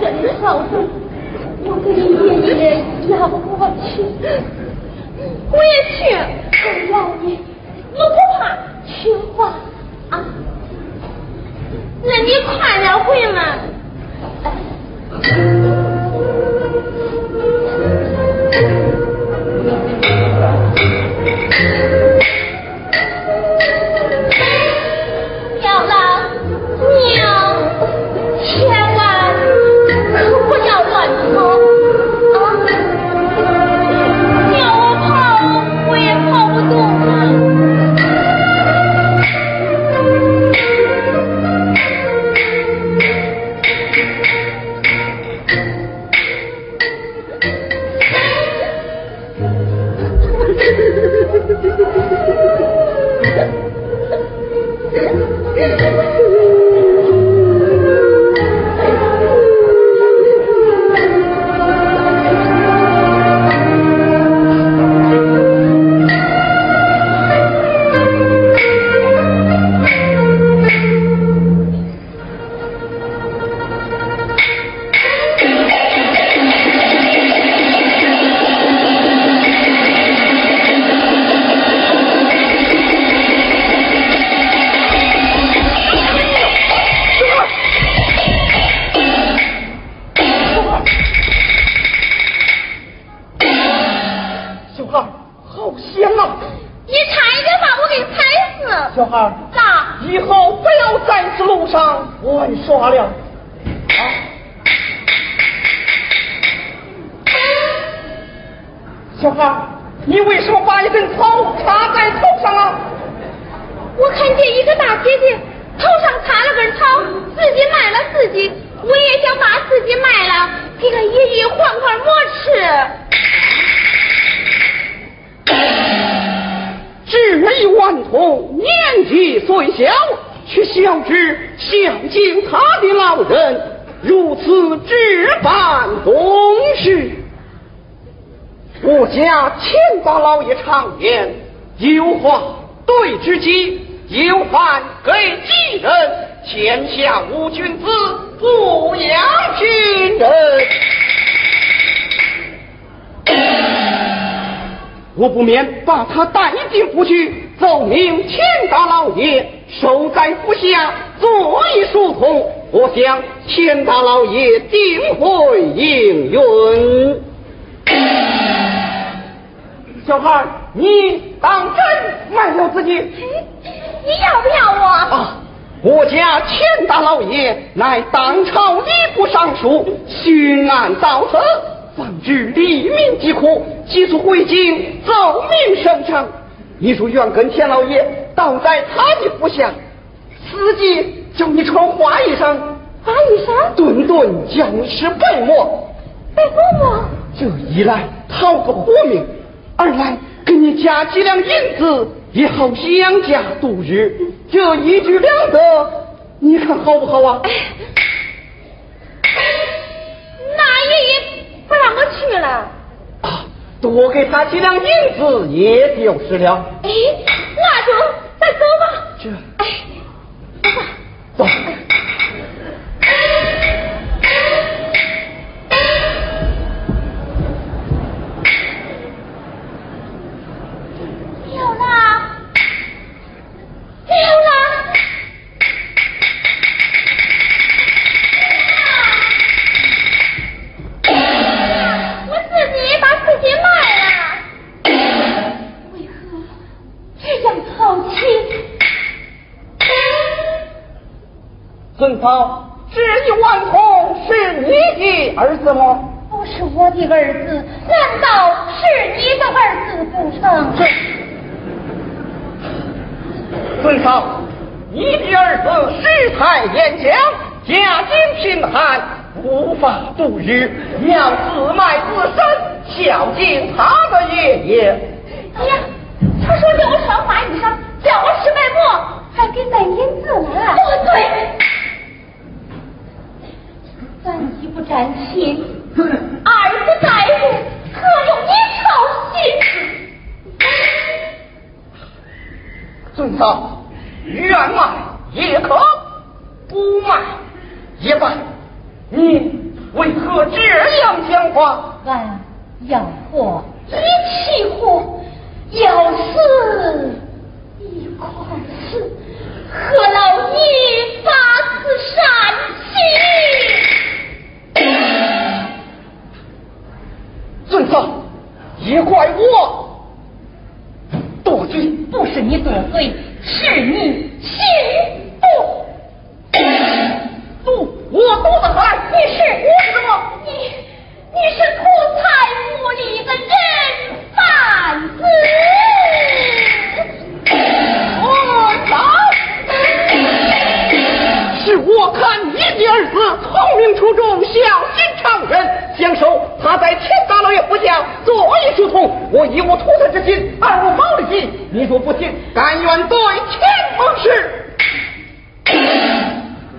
真好啊！我跟你爷爷要我去，我也去。我要你，我不怕，听话啊！那你快点回来。姐姐头上插了根草，自己卖了自己，我也想把自己卖了，给个爷爷换块馍吃。志一顽童，年纪虽小，却晓知孝敬他的老人，如此置办公事。我家钱大老爷常言：有话对知己。有饭给饥人，天下无君子不养贫人。我不免把他带进府去，奏明钱大老爷守在府下，坐一书童。我想钱大老爷定会应允。小孩，你当真卖了自己？你要不要我？啊！我家钱大老爷乃当朝礼部尚书，巡按到此，方知黎民疾苦，急速回京奏明圣上。你说愿跟钱老爷倒在他的府下，司机叫你穿花衣裳，花衣裳，顿顿叫你吃白馍，白馍馍。这一来讨个活命，二来给你加几两银子。也好养家度日，这一举两得，你看好不好啊？那爷爷不让我去了。啊，多给他几两银子也就是了。哎，那就咱走吧。这，哎，走。孙孙嫂，你的儿子世才眼强，家境贫寒，无法度日，要自卖自身，孝敬他的爷爷。哎呀，他说叫我穿花衣裳，叫我吃白馍，还给带银子来。不对。咱一不沾亲，二不在乎，何用你操心？尊嫂，愿卖也可，不卖也罢。你为何这样讲话？俺要活一起活，要死一块死，何劳你发此善心？尊嫂，也怪我多嘴，不是你多嘴，是你心多。毒我毒的很，你是我什么？你你是图财无利的人贩子。我看你的儿子聪明出众，孝心常人，相守他在天大老爷府下左一疏通。我一无图财之心，二无毛利心。你若不行，甘愿对天盟誓。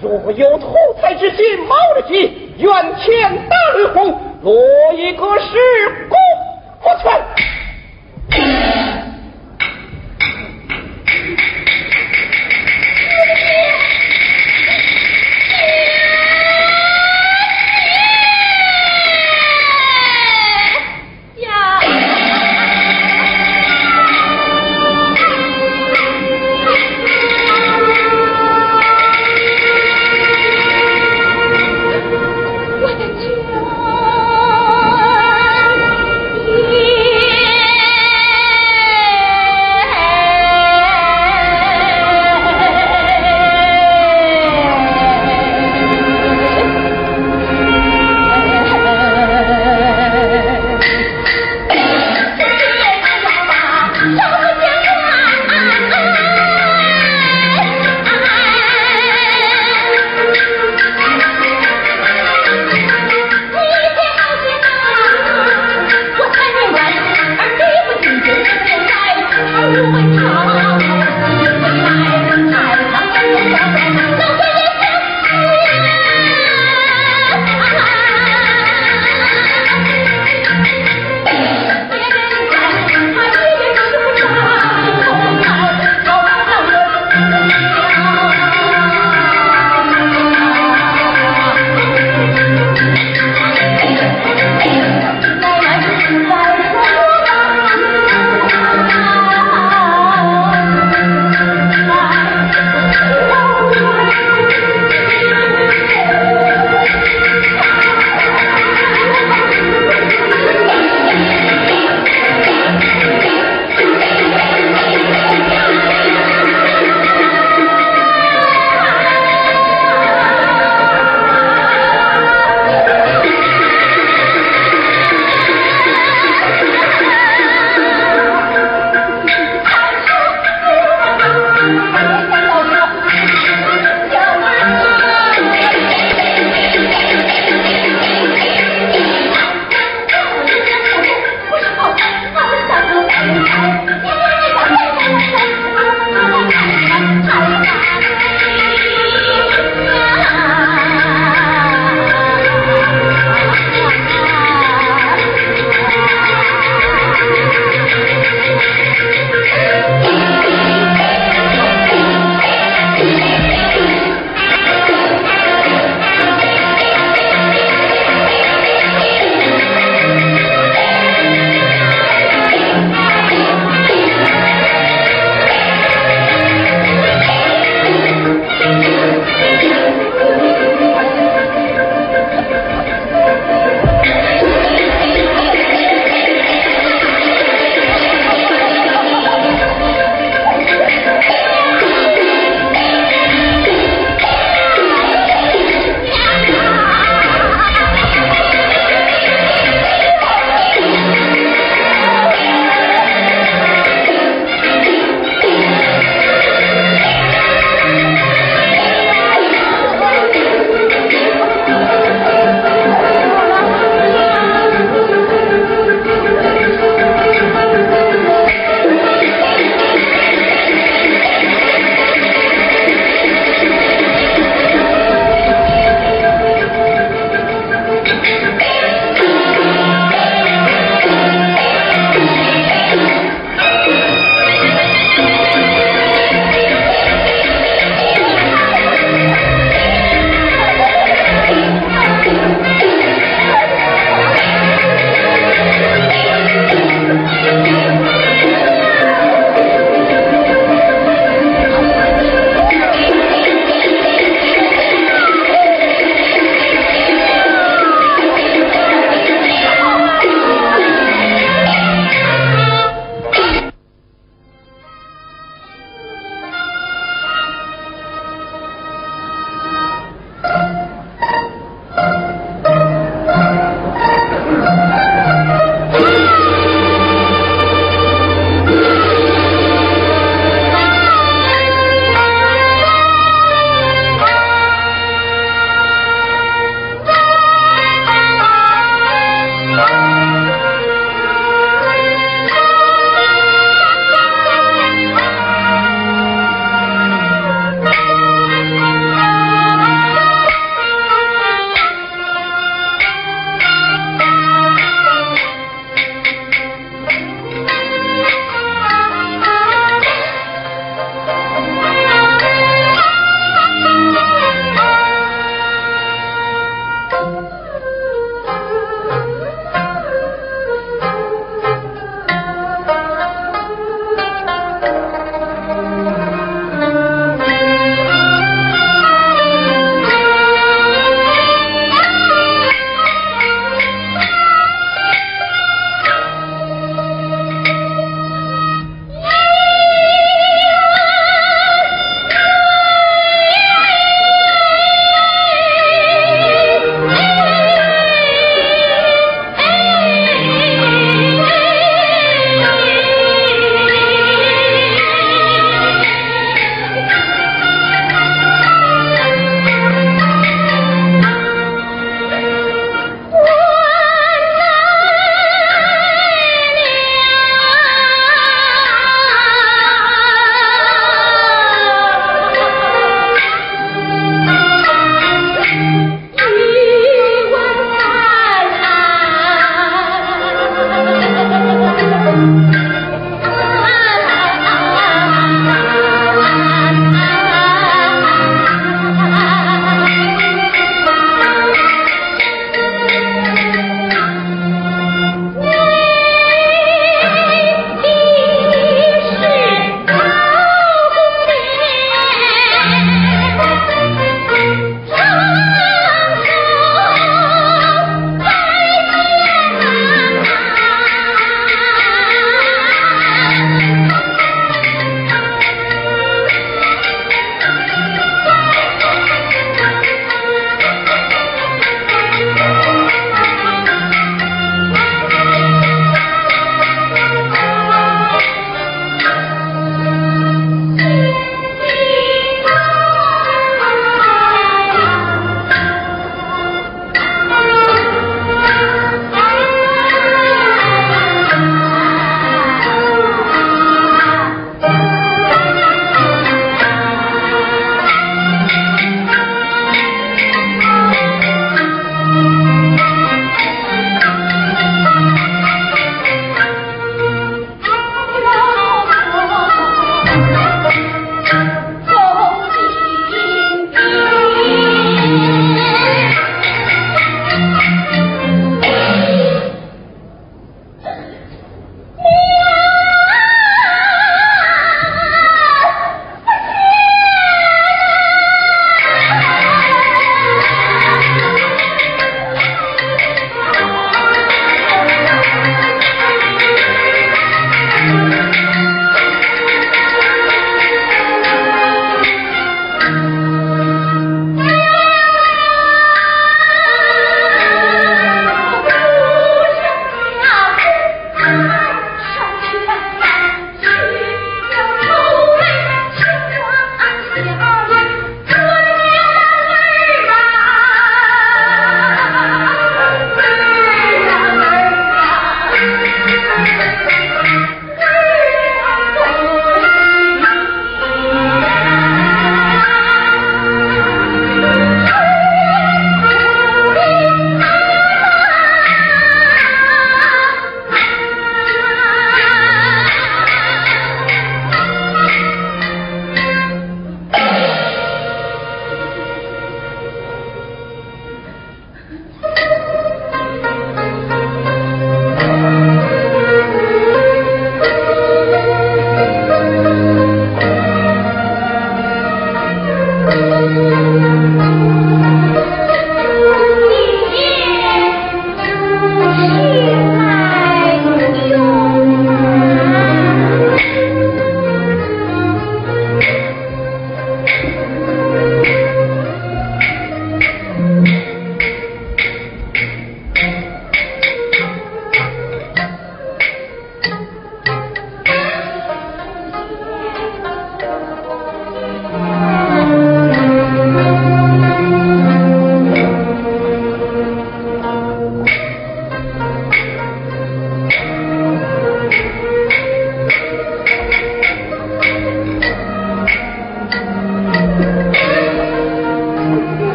若有图财之心，毛利心，愿天大吕红落一个十功不全。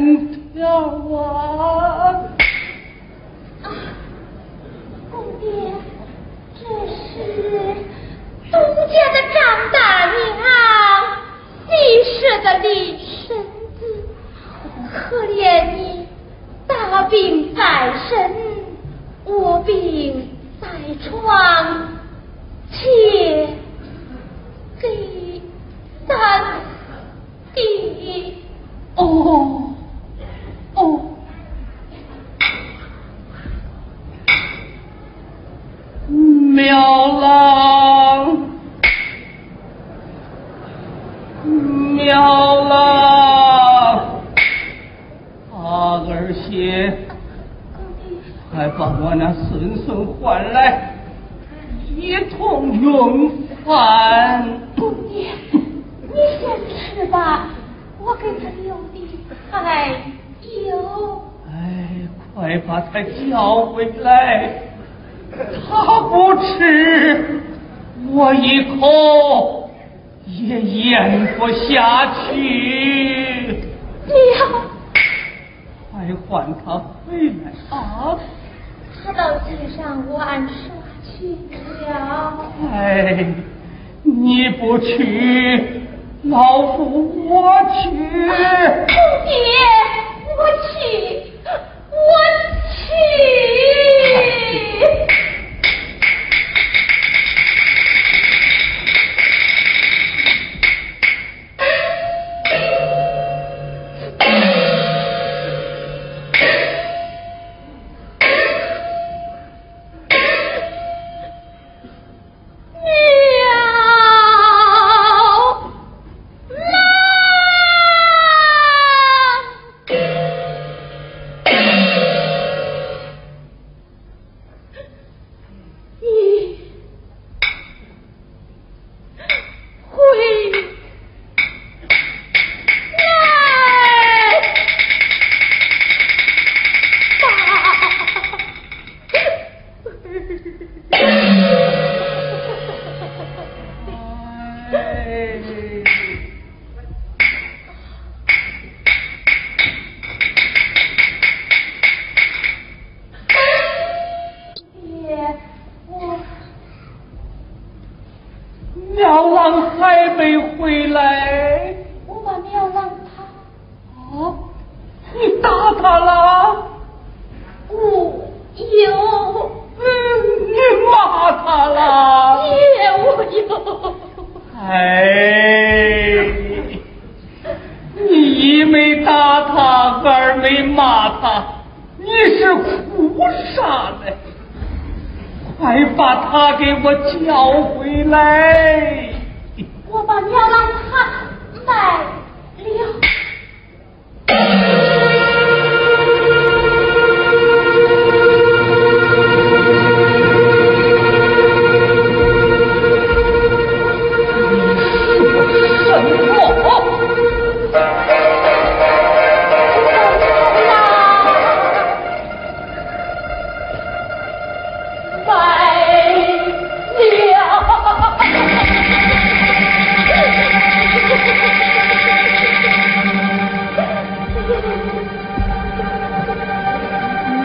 أنت يا الله.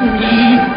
You.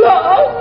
爹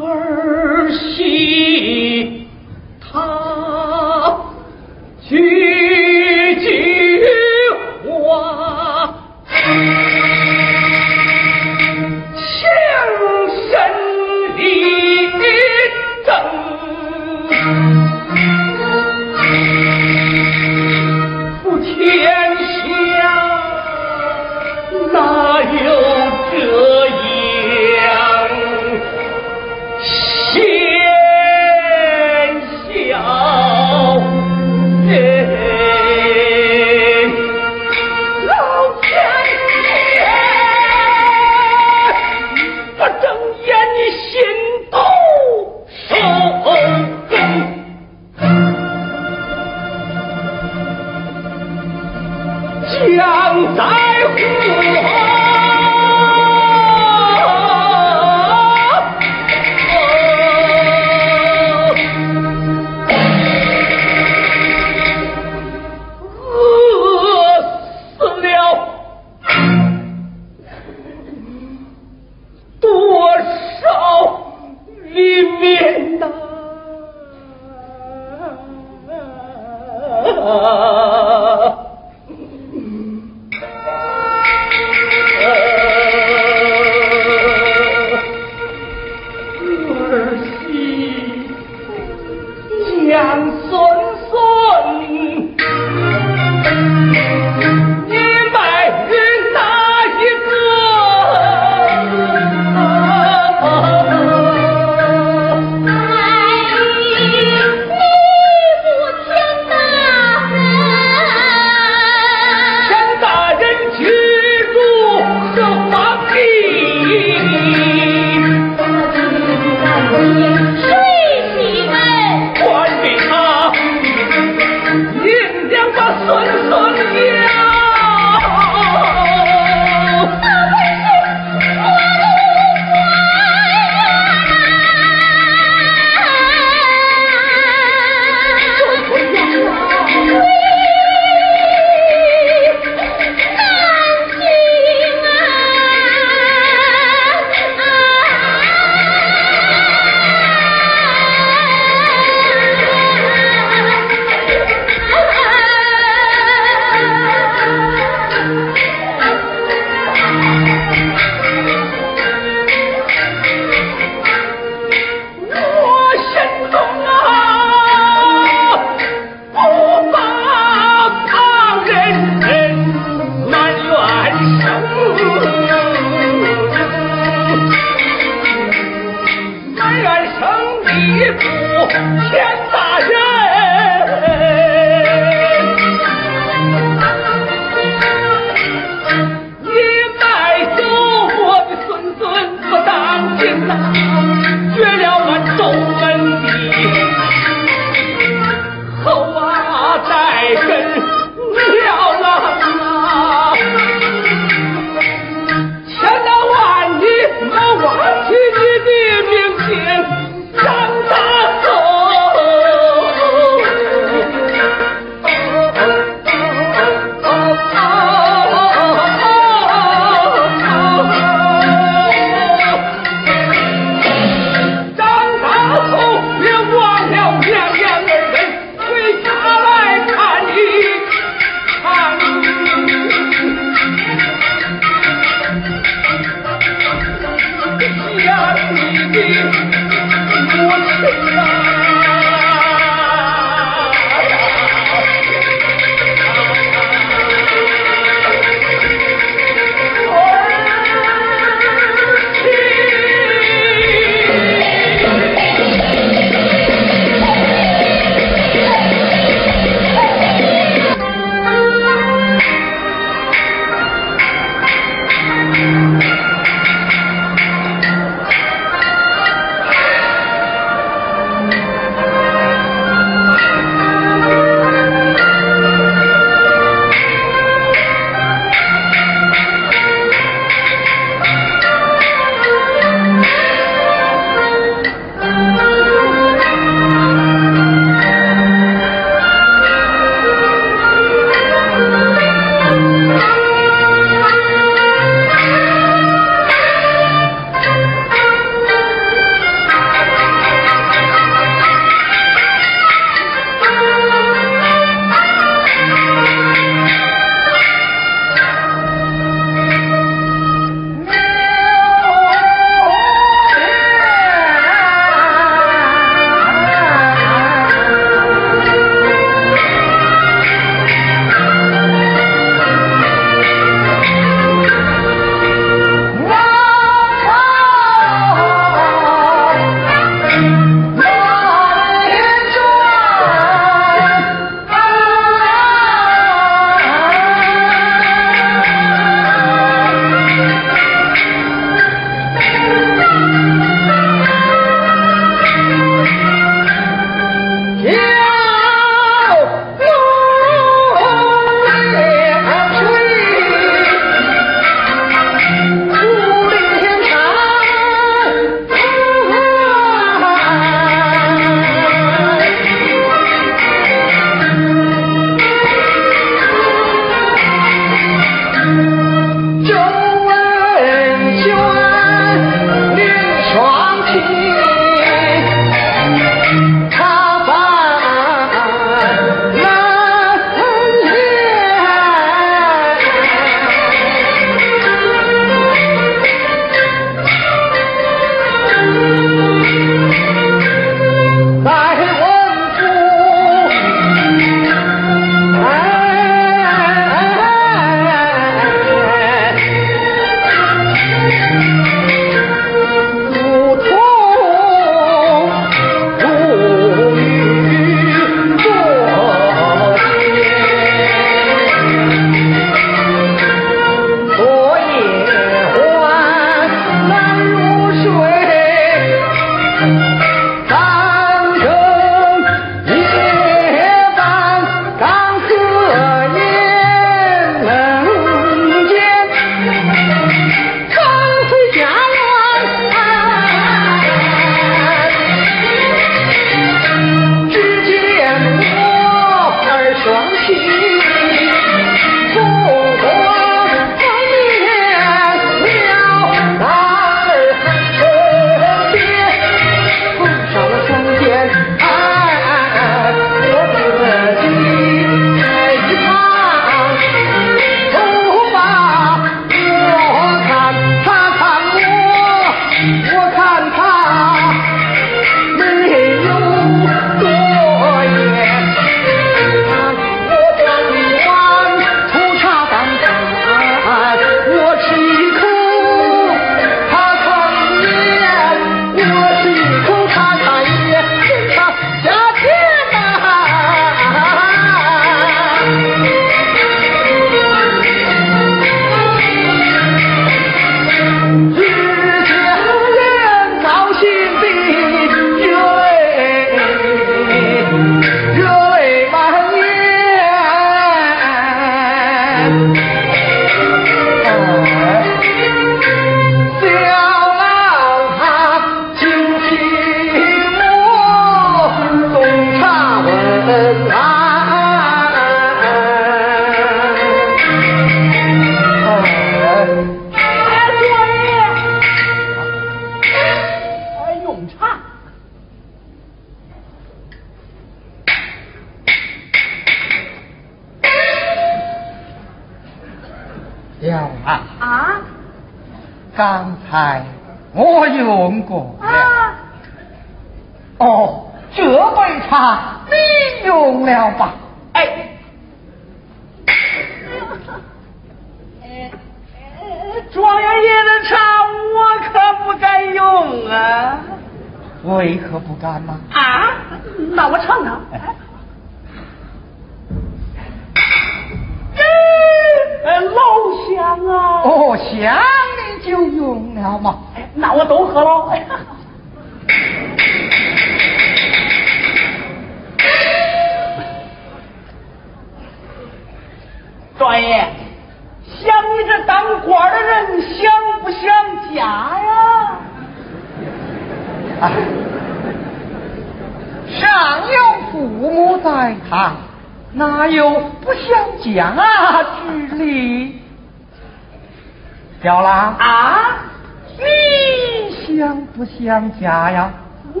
想家呀？我，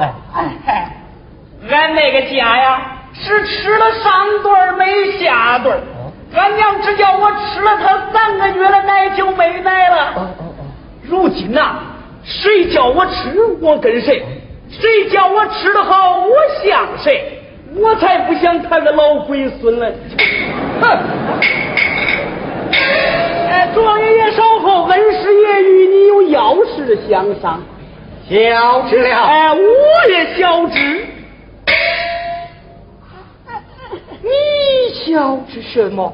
哎哎，俺那个家呀，是吃了上顿没下顿。俺娘只叫我吃了他三个月的奶就没奶了。哦哦哦，如今呐、谁叫我吃，我跟谁；谁叫我吃的好，我像谁。我才不想他个老龟孙呢！哼！哎，庄爷爷稍后，恩师爷与你有要事相商。晓知了。哎，我也晓知。你小知什么？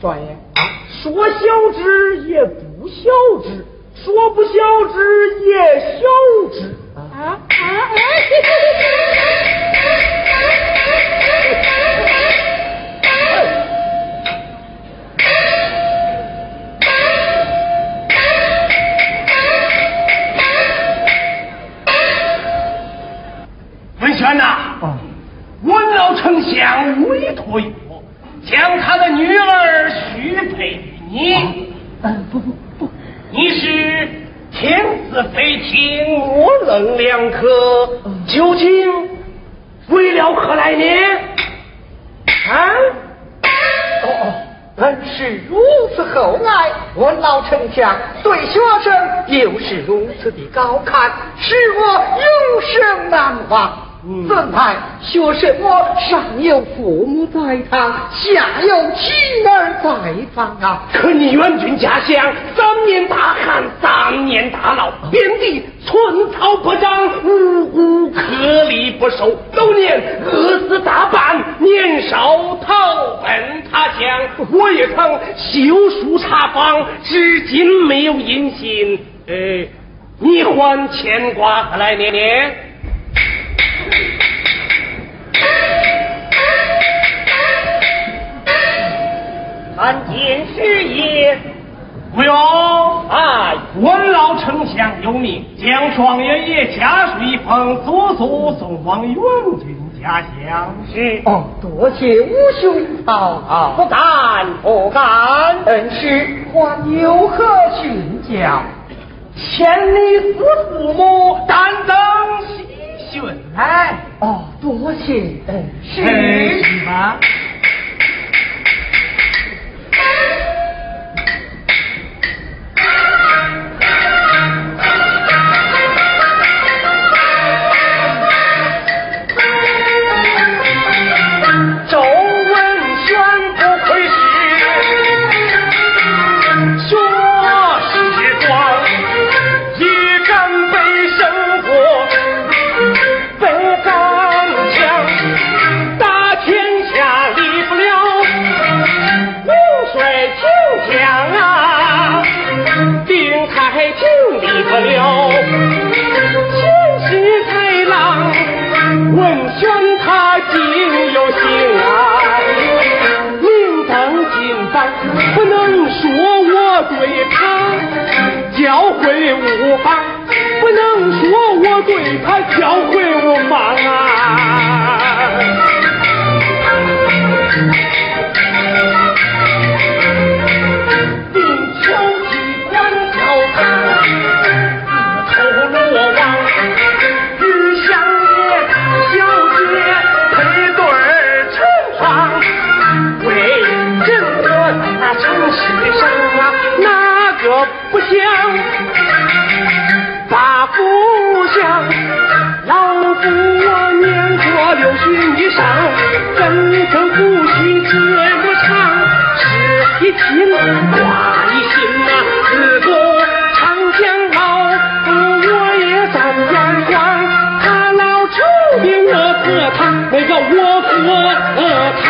庄爷，说消之也不消之，说不消之也消之。啊啊！文老丞相委托于我，将他的女儿许配于你。嗯，不不不，你是天子非听，我冷两可，究竟为了何来呢？啊？哦哦，本是如此厚爱，我老丞相对学生又是如此的高看，使我永生难忘。嗯怎奈学什么上有父母在堂，下有妻儿在房啊！可你远军家乡，三年大旱，三年大涝，遍地寸草不长，五谷颗粒不收，狗年饿死大半，年少逃奔他乡。我也曾修书查访，至今没有音信。哎，你还牵挂何来呢？参见师爷。不用，哎，文老丞相有命，将状元爷家书一封，速速送往元军家乡。是哦，多谢吾兄好好，不敢，不敢。恩师还有何训教？千里思父母，但等喜讯来。哦，多谢恩师。哎去吧。教诲无方，不能说我对他教会无方啊。定秋季观草堂，自投罗网。玉香叶小姐配对成双，为真我在那城市上想过六旬以上，怎曾呼吸这么长？是一听话一心啊，自古长江老我也沾眼光，他老出的我喝汤，那个我和他。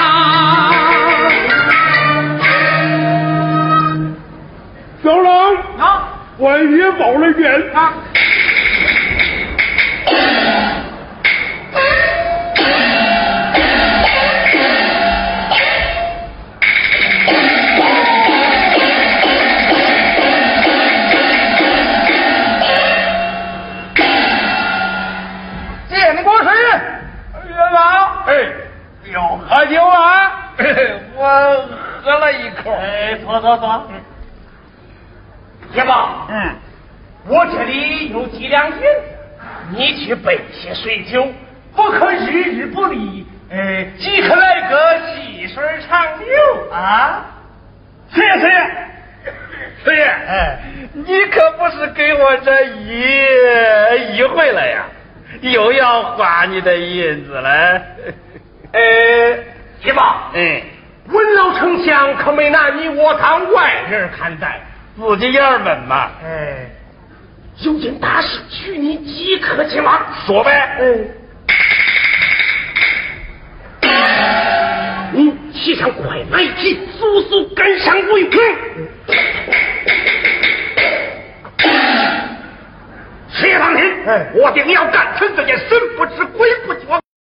小龙啊，我也保了冤啊！口。哎，坐坐坐。岳王，嗯，我这里有几两银，你去备些水酒，不可日日不离，呃，即可来个细水长流啊！谢谢，师爷，哎，你可不是给我这一一回了呀，又要花你的银子了。呃，岳王，嗯，文老丞相可没拿你我当外人看待。自己爷们嘛。哎，有件大事需你即刻前往。说呗。嗯。你骑上快马一匹，速速赶上为快。事业当天，哎我定要干成这件神不知鬼不觉。